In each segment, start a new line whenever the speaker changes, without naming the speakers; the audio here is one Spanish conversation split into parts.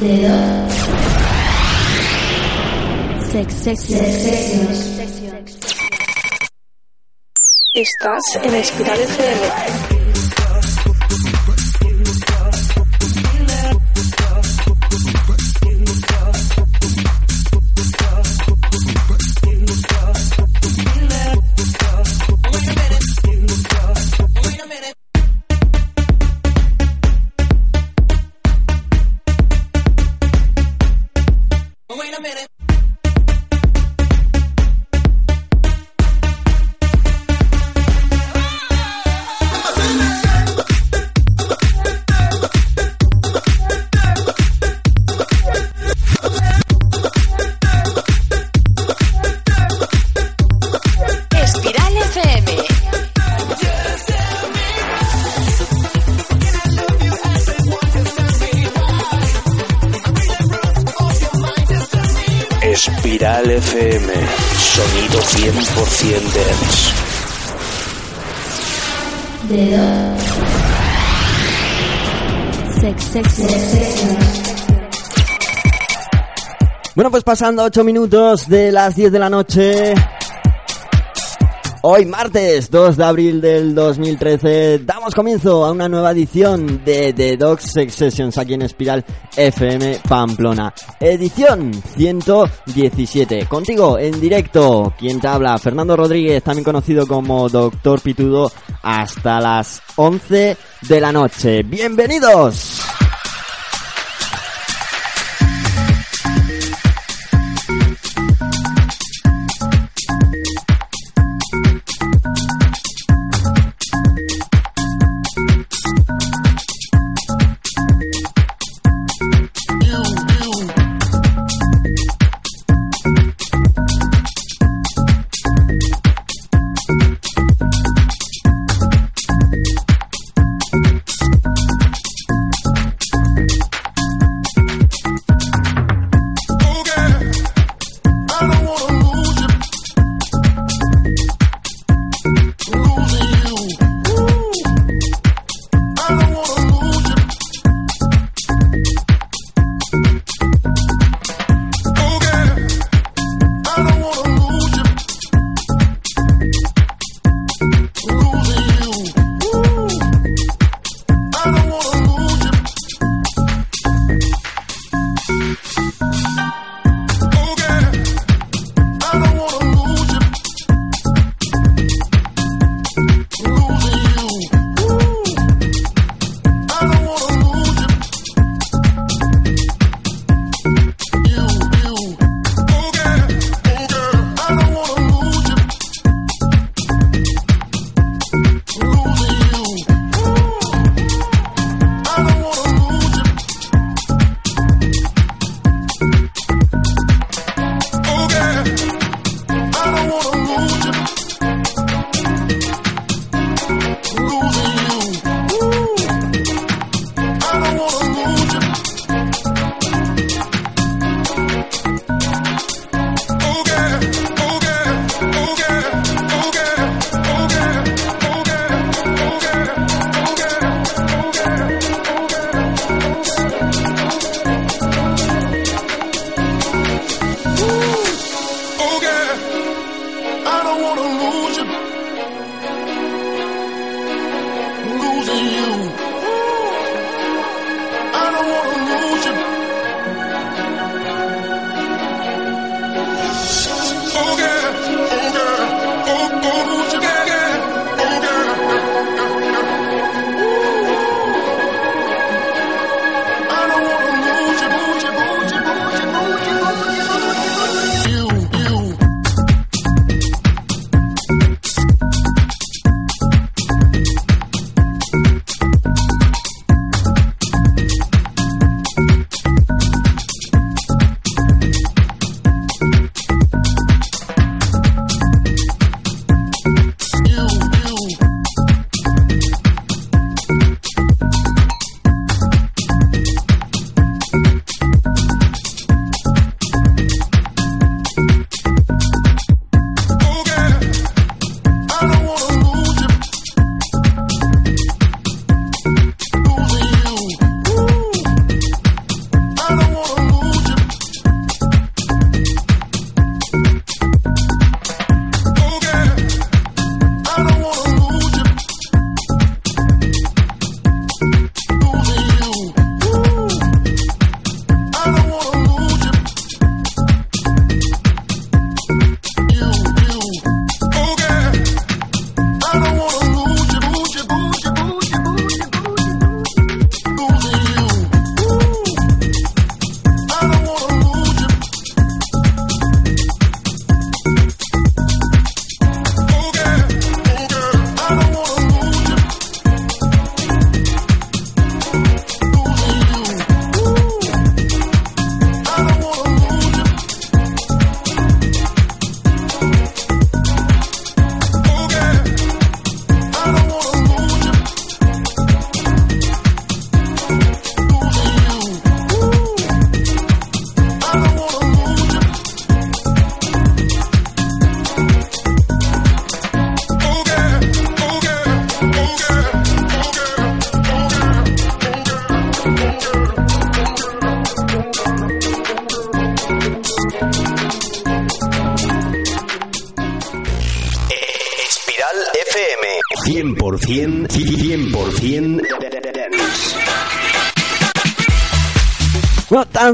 Dedo. Sex, sex, sex,
Estás en Espiral FM.
Pasando 8 minutos de las 10 de la noche. Hoy martes 2 de abril del 2013 damos comienzo a una nueva edición de The Dog Sex Sessions aquí en Espiral FM Pamplona. Edición 117. Contigo en directo, quien te habla, Fernando Rodríguez, también conocido como Doctor Pitudo, hasta las 11 de la noche. ¡Bienvenidos!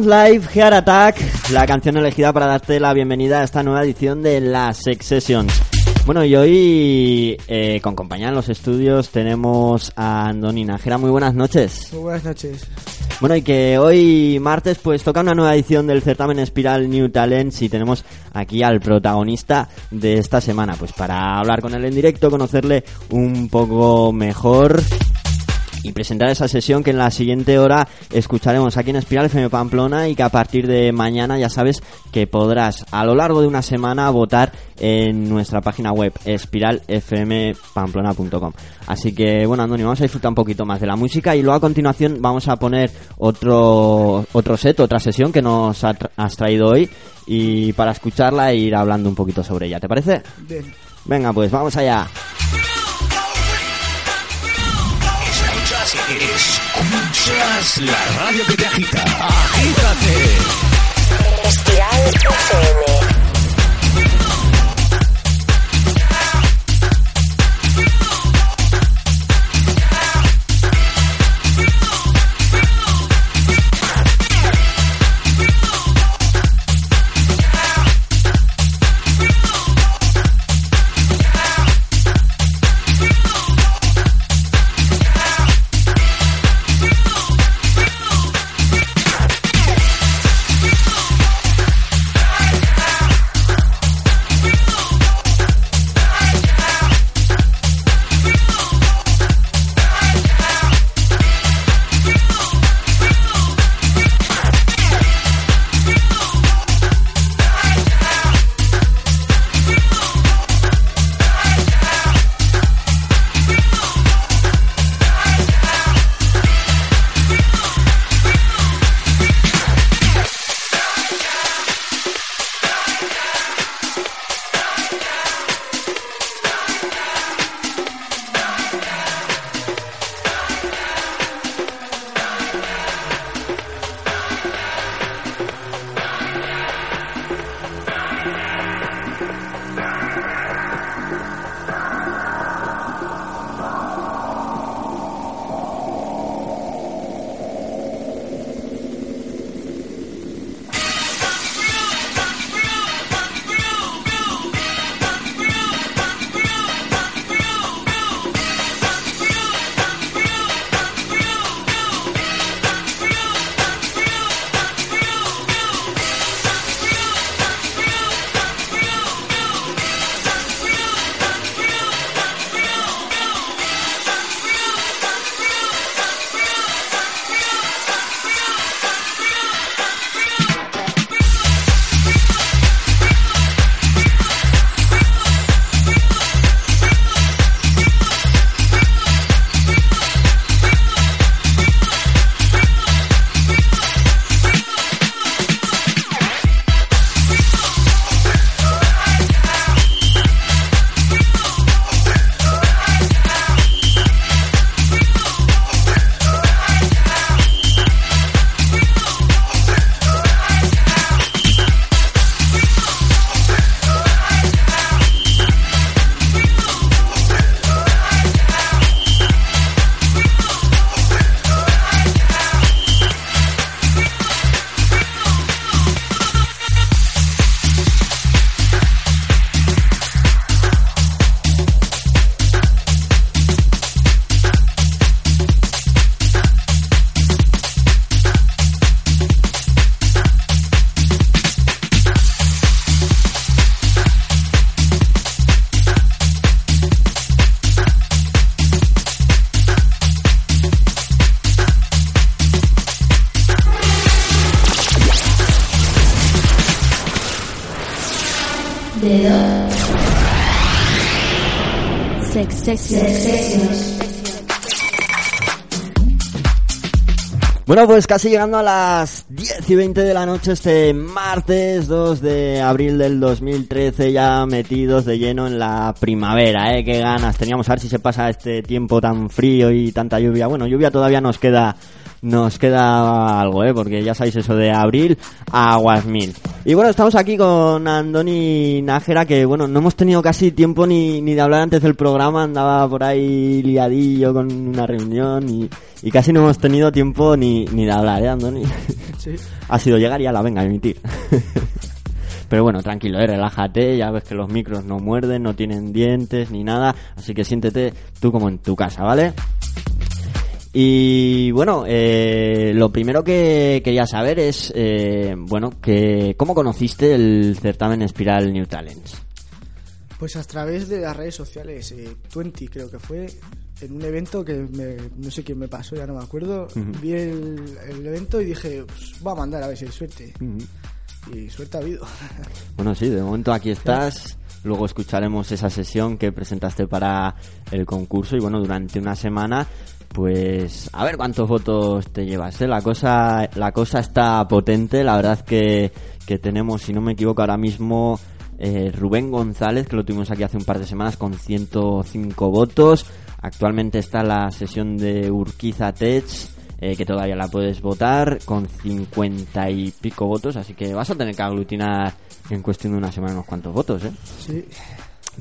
Live, Heart Attack, la canción elegida para darte la bienvenida a esta nueva edición de las Sex Sessions. Bueno, y hoy, eh, con compañía en los estudios, tenemos a Andoni Najera. Muy buenas noches.
Muy buenas noches.
Bueno, y que hoy martes pues toca una nueva edición del certamen Espiral New Talents y tenemos aquí al protagonista de esta semana, pues para hablar con él en directo, conocerle un poco mejor y presentar esa sesión que en la siguiente hora escucharemos aquí en Espiral FM Pamplona y que a partir de mañana ya sabes que podrás a lo largo de una semana votar en nuestra página web espiralfmpamplona.com. Así que bueno, Antonio, vamos a disfrutar un poquito más de la música y luego a continuación vamos a poner otro otro set, otra sesión que nos has traído hoy y para escucharla e ir hablando un poquito sobre ella. ¿Te parece?
Bien.
Venga, pues vamos allá.
Escuchas la radio que te agita. Agítate.
Espiral FM.
Bueno, pues casi llegando a las 10 y 20 de la noche este martes 2 de abril del 2013 ya metidos de lleno en la primavera, ¿eh? Qué ganas teníamos a ver si se pasa este tiempo tan frío y tanta lluvia. Bueno, lluvia todavía nos queda nos queda algo, ¿eh? Porque ya sabéis eso de abril a aguas mil. Y bueno, estamos aquí con Andoni Nájera, que bueno, no hemos tenido casi tiempo ni, ni de hablar antes del programa, andaba por ahí liadillo con una reunión y, y casi no hemos tenido tiempo ni, ni de hablar, ¿eh, Andoni?
Sí.
ha sido llegar y ya la venga a emitir. Pero bueno, tranquilo, eh, relájate, ya ves que los micros no muerden, no tienen dientes ni nada, así que siéntete tú como en tu casa, ¿vale? Y bueno, eh, lo primero que quería saber es, eh, bueno, que ¿cómo conociste el certamen Espiral New Talents?
Pues a través de las redes sociales, eh, 20 creo que fue, en un evento que me- no sé quién me pasó, ya no me acuerdo. Vi el, el evento y dije, pues, va a mandar a ver si hay suerte. Y suerte ha habido.
Bueno, sí, de momento aquí estás. Luego escucharemos esa sesión que presentaste para el concurso y bueno, durante una semana, pues a ver cuántos votos te llevas. ¿eh? La cosa, la cosa está potente. La verdad que, que tenemos, si no me equivoco, ahora mismo eh, Rubén González, que lo tuvimos aquí hace un par de semanas con 105 votos. Actualmente está la sesión de Urquiza Tech eh, que todavía la puedes votar con 50 y pico votos, así que vas a tener que aglutinar en cuestión de una semana unos cuantos votos, ¿eh?
Sí.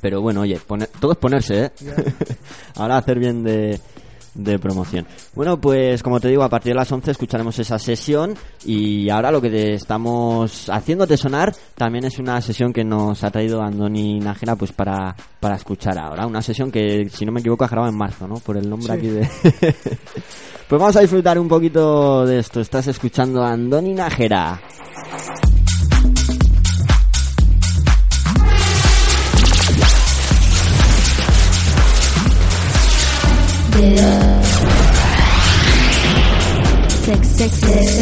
Pero bueno, oye, poner- todo es ponerse, ¿eh? Ahora hacer bien de, de promoción. Bueno, pues como te digo, a partir de las 11 escucharemos esa sesión y ahora lo que te estamos haciéndote sonar también es una sesión que nos ha traído Andoni Nájera pues para, para escuchar ahora. Una sesión que, si no me equivoco, has grabado en marzo, ¿no? Por el nombre
Sí.
aquí de... pues vamos a disfrutar un poquito de esto. Estás escuchando a Andoni Nájera.
Sex,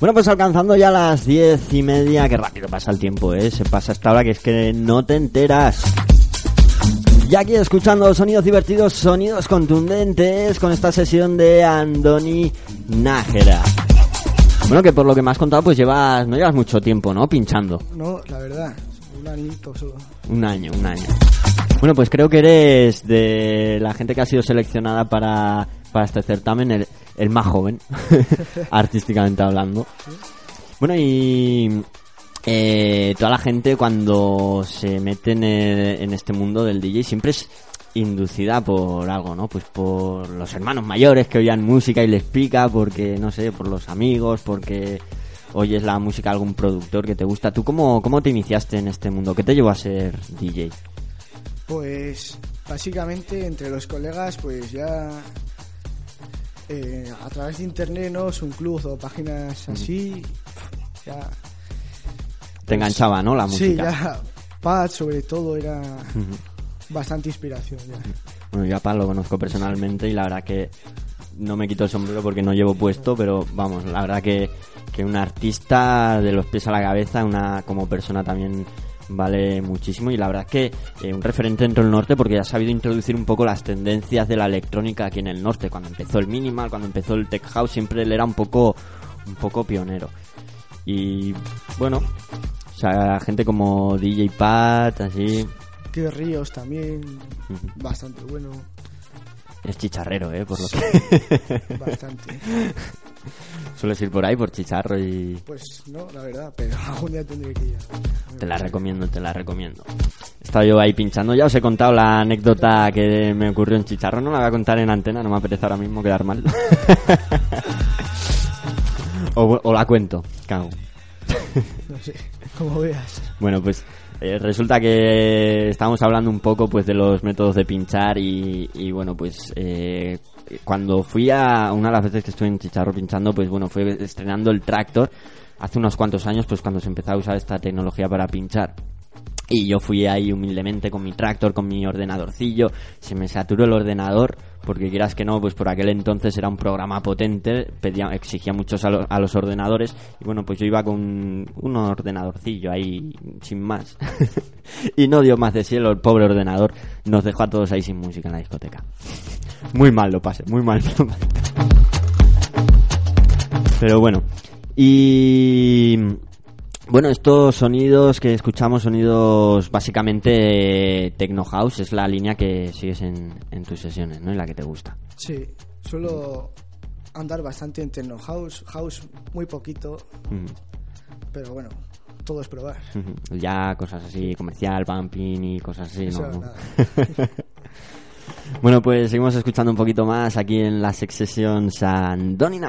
Bueno, pues alcanzando ya las diez y media, que rápido pasa el tiempo, ¿eh? Se pasa esta hora que es que no te enteras. Y aquí escuchando sonidos divertidos, sonidos contundentes con esta sesión de Andoni Nájera. Bueno, que por lo que me has contado, pues llevas, no llevas mucho tiempo, ¿no? Pinchando.
No, la verdad, un anito solo.
Un año, un año. Bueno, pues creo que eres de la gente que ha sido seleccionada para, para este certamen, el, el más joven, artísticamente hablando. Bueno, y eh, toda la gente cuando se mete en, el- en este mundo del DJ siempre es inducida por algo, ¿no? Pues por los hermanos mayores que oían música y les pica, porque, no sé, por los amigos, porque oyes la música de algún productor que te gusta. ¿Tú cómo, cómo te iniciaste en este mundo? ¿Qué te llevó a ser DJ?
Pues básicamente entre los colegas pues ya eh, a través de internet, ¿no? Es un club o páginas así, ya...
Te enganchaba, ¿no? La
Sí,
música.
ya Pad sobre todo era bastante inspiración ya.
Bueno, yo a Pan lo conozco personalmente y la verdad que no me quito el sombrero porque no llevo puesto, pero vamos, la verdad que, que un artista de los pies a la cabeza, una como persona también vale muchísimo y la verdad que eh, un referente dentro del norte porque ha sabido introducir un poco las tendencias de la electrónica aquí en el norte. Cuando empezó el minimal, cuando empezó el tech house, siempre él era un poco, un poco pionero. Y bueno, o sea, gente como DJ Pat, así,
Que Ríos también, bastante bueno,
es chicharrero, eh, por lo que
bastante.
sueles ir por ahí por chicharro y
Pues no, la verdad, pero algún día tendré que ir.
te la recomiendo, te la recomiendo. He estado yo ahí pinchando, ya os he contado la anécdota que me ocurrió en chicharro, no la voy a contar en antena, no me apetece ahora mismo quedar mal. o, o la cuento, cago.
No sé, como veas.
Bueno, pues eh, resulta que estamos hablando un poco pues de los métodos de pinchar y, y, bueno, pues eh, cuando fui a una de las veces que estuve en Chicharro pinchando, pues bueno, fue estrenando el Tractor hace unos cuantos años, pues cuando se empezó a usar esta tecnología para pinchar. Y yo fui ahí humildemente con mi tractor, con mi ordenadorcillo. Se me saturó el ordenador, porque quieras que no, pues por aquel entonces era un programa potente, pedía, exigía muchos a, lo- a los ordenadores. Y bueno, pues yo iba con un ordenadorcillo ahí, sin más. y no dio más de sí el pobre ordenador. Nos dejó a todos ahí sin música en la discoteca. Muy mal lo pasé, muy mal lo pasé. Pero bueno. Y bueno, estos sonidos que escuchamos, sonidos básicamente techno house, es la línea que sigues en, en tus sesiones, ¿no? En la que te gusta.
Sí, suelo andar bastante en techno house, house muy poquito, pero bueno, todo es probar.
Ya cosas así, comercial, bumping y cosas así,
Eso,
¿no? bueno, pues seguimos escuchando un poquito más aquí en la Sex Session San Doni.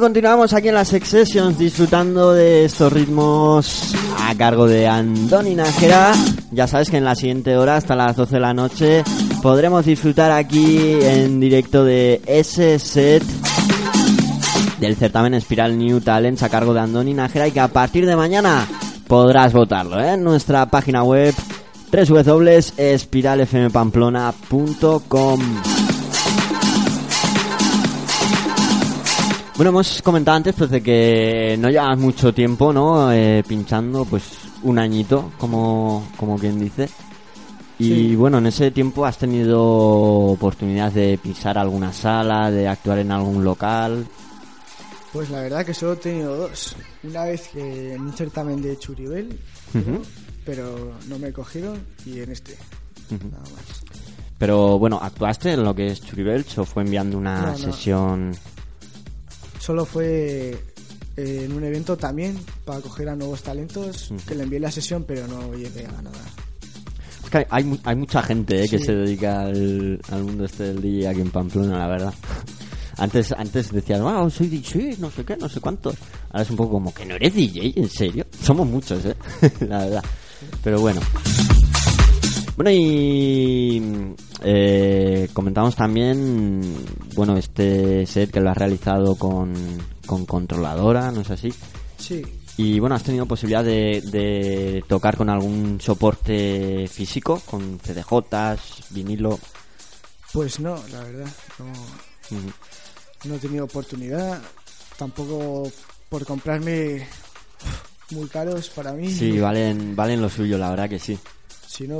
Continuamos aquí en las Sessions disfrutando de estos ritmos a cargo de Andoni Nájera. Ya sabes que en la siguiente hora, hasta las 12 de la noche, podremos disfrutar aquí en directo de ese set del certamen Espiral New Talents a cargo de Andoni Nájera y que a partir de mañana podrás votarlo ¿eh? en nuestra página web www.espiralfmpamplona.com Bueno, hemos comentado antes pues de que no llevas mucho tiempo, ¿no? Eh, pinchando, pues un añito, como, como quien dice. Y
Sí.
bueno, en ese tiempo has tenido oportunidad de pisar alguna sala, de actuar en algún local.
Pues la verdad que solo he tenido dos. Una vez que en un certamen de Churibel, pero no me cogieron, y en este. Nada más.
Pero bueno, ¿actuaste en lo que es Churibelch o fue enviando una
No, no.
sesión?
Solo fue eh, en un evento también para coger a nuevos talentos, que le envié la sesión, pero no llegué a nada.
Es que hay, hay, mu- hay mucha gente eh, que se dedica al, al mundo este del DJ aquí en Pamplona, la verdad. Antes, antes decías, wow, soy DJ, no sé qué, no sé cuántos. Ahora es un poco como que no eres DJ, ¿en serio? Somos muchos, ¿eh? la verdad. Pero bueno. Bueno, y eh, comentamos también, bueno, este set que lo has realizado con, con controladora, ¿no es así?
Sí,
Y bueno, has tenido posibilidad de, de tocar con algún soporte físico, con CDJs, vinilo.
pues no, la verdad. No, no he tenido oportunidad. Tampoco por comprarme muy caros para mí.
Sí, valen, valen lo suyo, la verdad que sí.
Si no,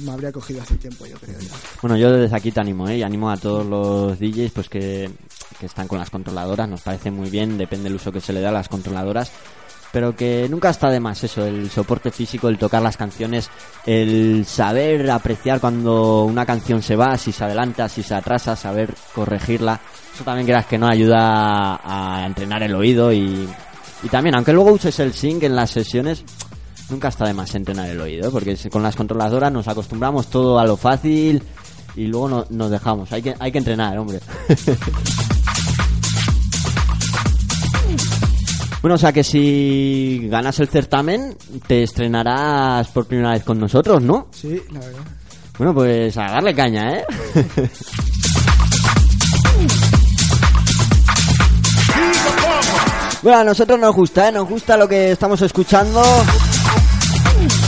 me habría cogido hace tiempo, yo creo.
Bueno, yo desde aquí te animo, ¿eh? Y animo a todos los DJs pues que, que están con las controladoras. Nos parece muy bien, depende del uso que se le da a las controladoras. Pero que nunca está de más eso, el soporte físico, el tocar las canciones, el saber apreciar cuando una canción se va, si se adelanta, si se atrasa, saber corregirla. Eso también creas que no ayuda a, a entrenar el oído y, y también, aunque luego uses el sync en las sesiones, nunca está de más entrenar el oído, porque con las controladoras nos acostumbramos todo a lo fácil y luego no- nos dejamos. Hay que, hay que entrenar, hombre. bueno, o sea que si ganas el certamen, te estrenarás por primera vez con nosotros, ¿no?
Sí, la verdad.
Bueno, pues a darle caña, ¿eh? bueno, a nosotros nos gusta, ¿eh? Nos gusta lo que estamos escuchando.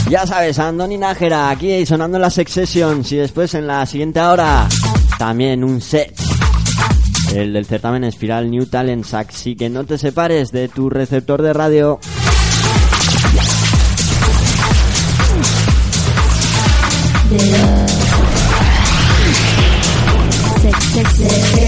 Ya sabes, Andoni Nájera aquí sonando en la Sex Sessions y después en la siguiente hora también un set. El del certamen Espiral New Talent Así que no te separes de tu receptor de radio.
Sex.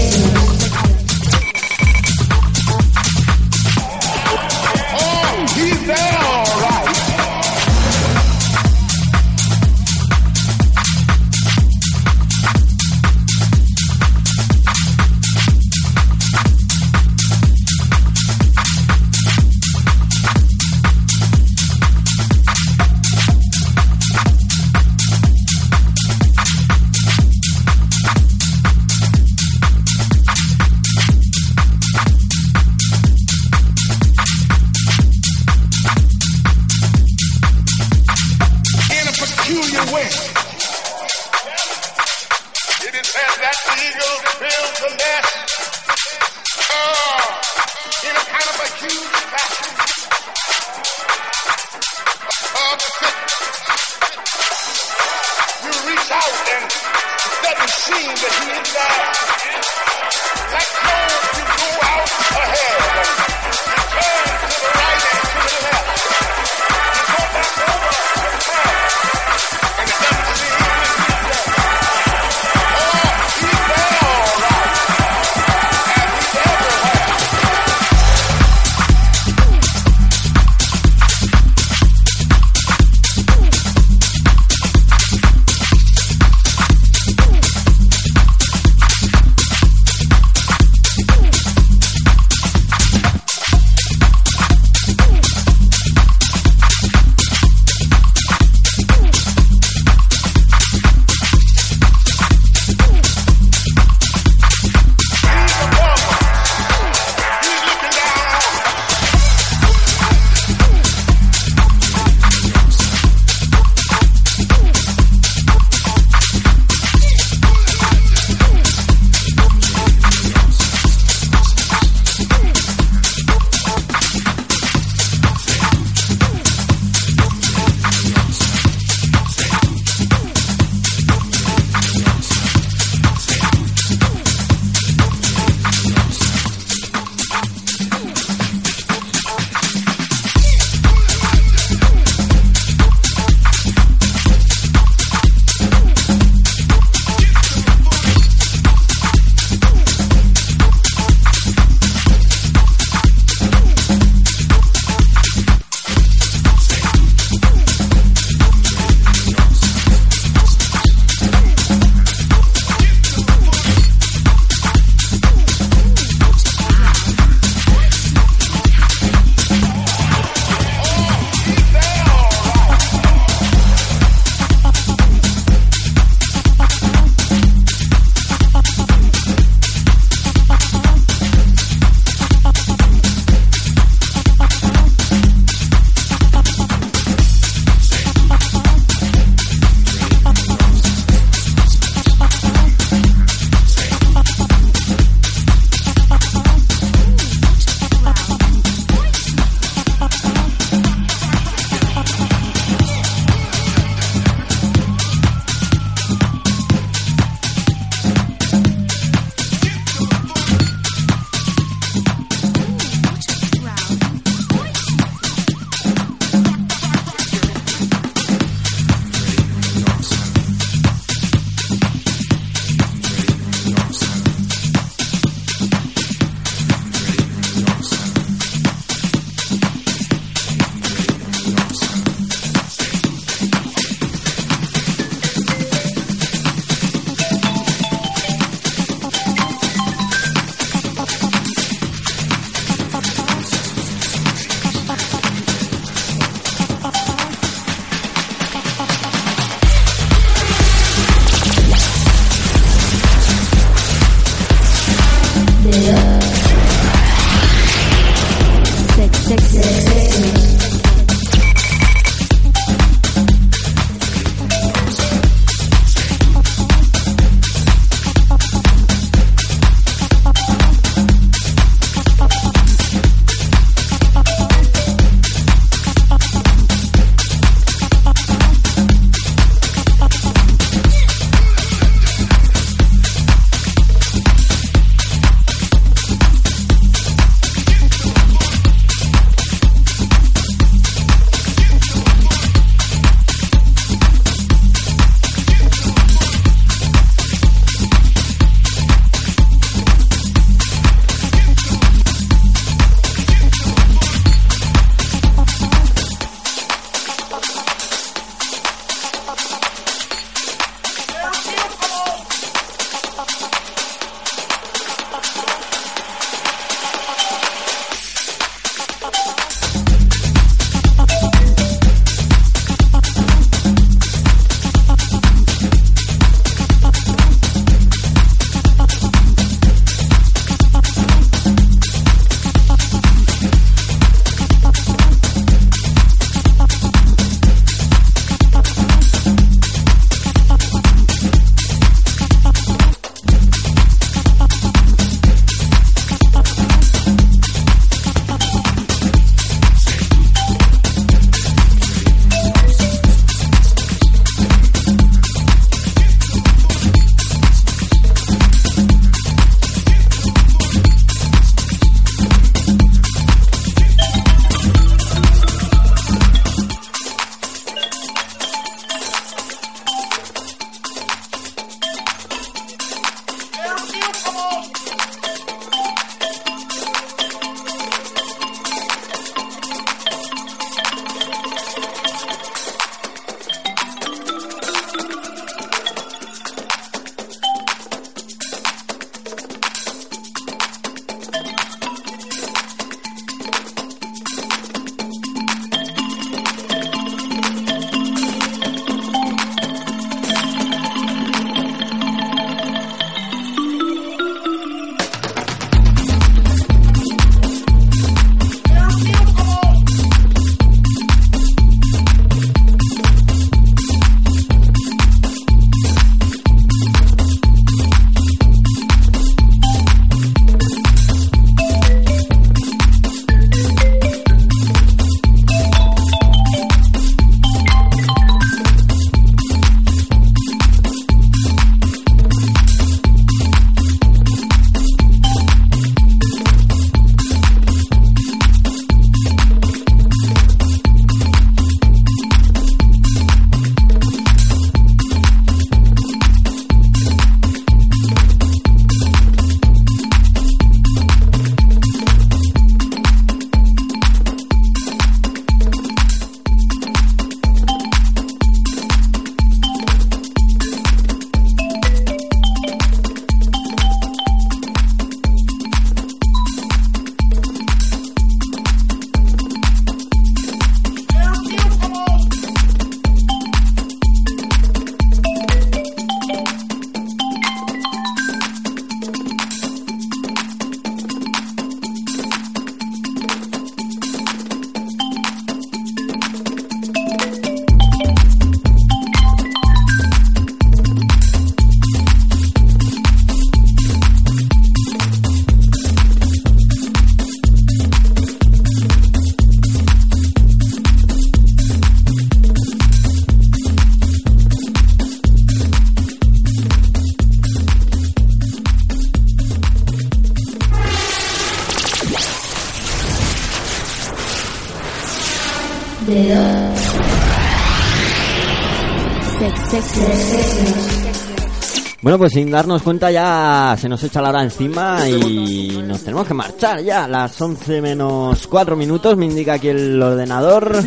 Bueno, pues sin darnos cuenta ya se nos echa la hora encima y nos tenemos que marchar ya. Las 11 menos 4 minutos me indica aquí el ordenador.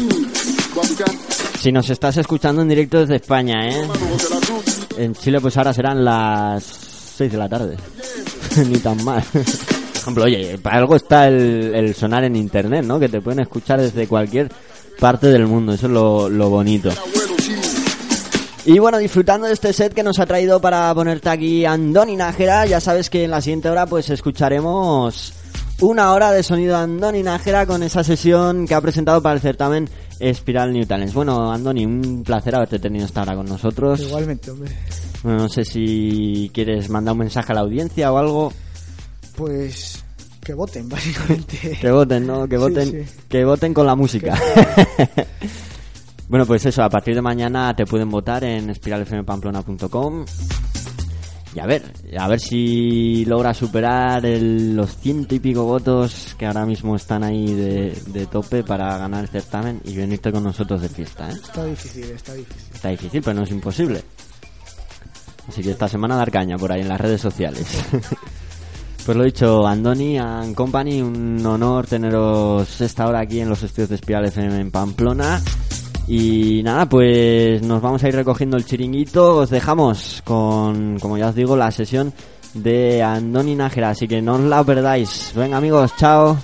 Si nos estás escuchando en directo desde España, ¿eh? En Chile pues ahora serán las 6 de la tarde. Ni tan mal. Por ejemplo, oye, para algo está el, el sonar en internet, ¿no? Que te pueden escuchar desde cualquier parte del mundo. Eso es lo, lo bonito. Y bueno, disfrutando de este set que nos ha traído para ponerte aquí Andoni Nájera, ya sabes que en la siguiente hora pues escucharemos una hora de sonido Andoni Nájera con esa sesión que ha presentado para el certamen Espiral New Talents. Bueno, Andoni, un placer haberte tenido esta hora con nosotros.
Igualmente, hombre.
Bueno, no sé si quieres mandar un mensaje a la audiencia o algo.
Pues que voten, básicamente.
Que voten, ¿no? Que voten,
sí.
que voten con la música. bueno, pues eso, a partir de mañana te pueden votar en espiralfmpamplona.com. Y a ver, a ver si logra superar el- los ciento y pico votos que ahora mismo están ahí de, de tope para ganar el certamen y venirte con nosotros de fiesta, ¿eh?
Está difícil, está difícil.
Está difícil, pero no es imposible. Así que esta semana dar caña por ahí en las redes sociales. pues lo dicho, Andoni and Company, un honor teneros esta hora aquí en los estudios de Espiral FM en Pamplona. Y nada, pues nos vamos a ir recogiendo el chiringuito. Os dejamos con, como ya os digo, la sesión de Andoni Nájera. Así que no os la perdáis. Venga amigos, chao.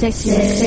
Dedo. Sex Sessions.